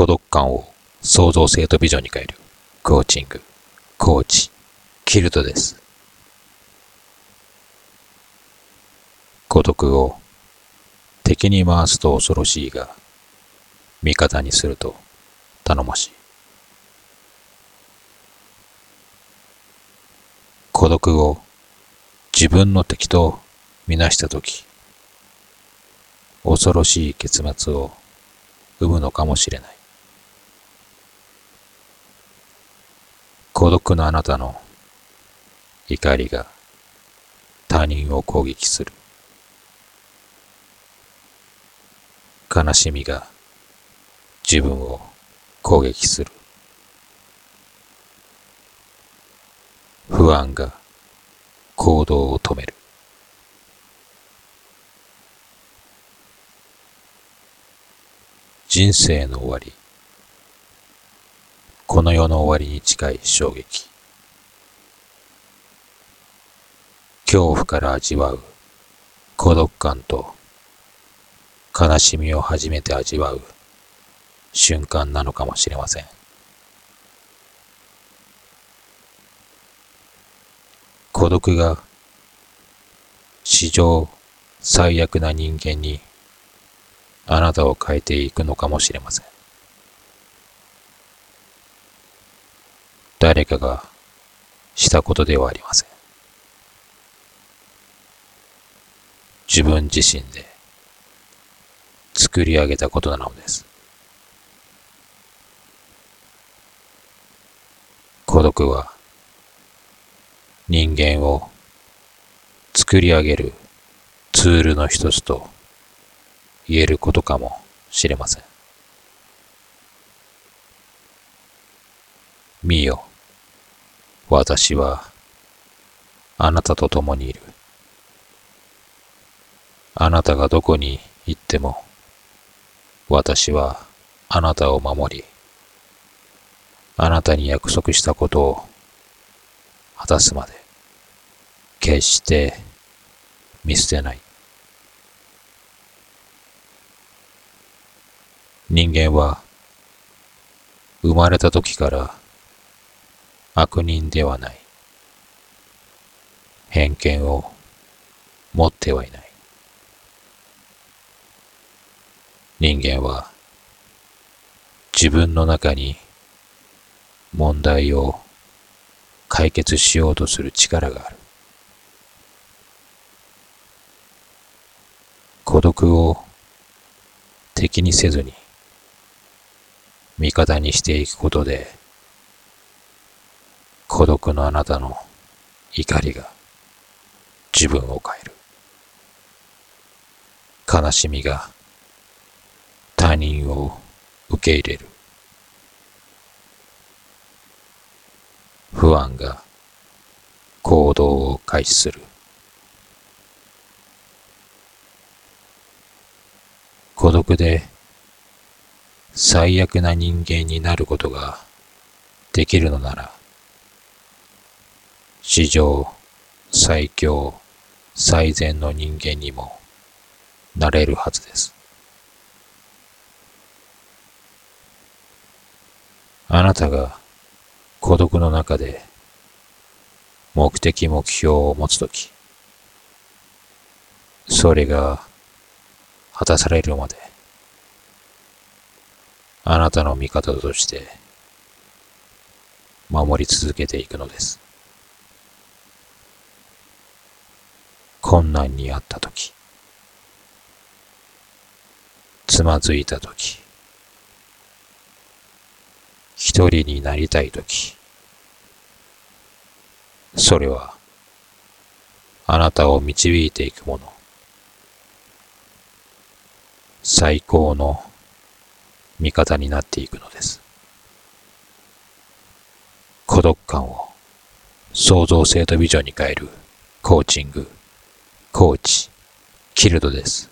孤独感を創造性とビジョンに変えるコーチング、コーチ、キルトです。孤独を敵に回すと恐ろしいが、味方にすると頼もしい。孤独を自分の敵とみなしたとき、恐ろしい結末を生むのかもしれない。孤独なあなたの怒りが他人を攻撃する。悲しみが自分を攻撃する。不安が行動を止める。人生の終わり。この世の終わりに近い衝撃。恐怖から味わう孤独感と悲しみを初めて味わう瞬間なのかもしれません。孤独が史上最悪な人間にあなたを変えていくのかもしれません。誰かがしたことではありません。自分自身で作り上げたことなのです。孤独は人間を作り上げるツールの一つと言えることかもしれません。見よ。私はあなたと共にいる。あなたがどこに行っても私はあなたを守り、あなたに約束したことを果たすまで決して見捨てない。人間は生まれた時から悪人ではない。偏見を持ってはいない。人間は自分の中に問題を解決しようとする力がある。孤独を敵にせずに味方にしていくことで孤独のあなたの怒りが自分を変える。悲しみが他人を受け入れる。不安が行動を開始する。孤独で最悪な人間になることができるのなら、史上最強最善の人間にもなれるはずです。あなたが孤独の中で目的目標を持つとき、それが果たされるまで、あなたの味方として守り続けていくのです。困難にあったとき、つまずいたとき、一人になりたいとき、それは、あなたを導いていくもの。最高の味方になっていくのです。孤独感を創造性とビジョンに変えるコーチング。コーチ、キルドです。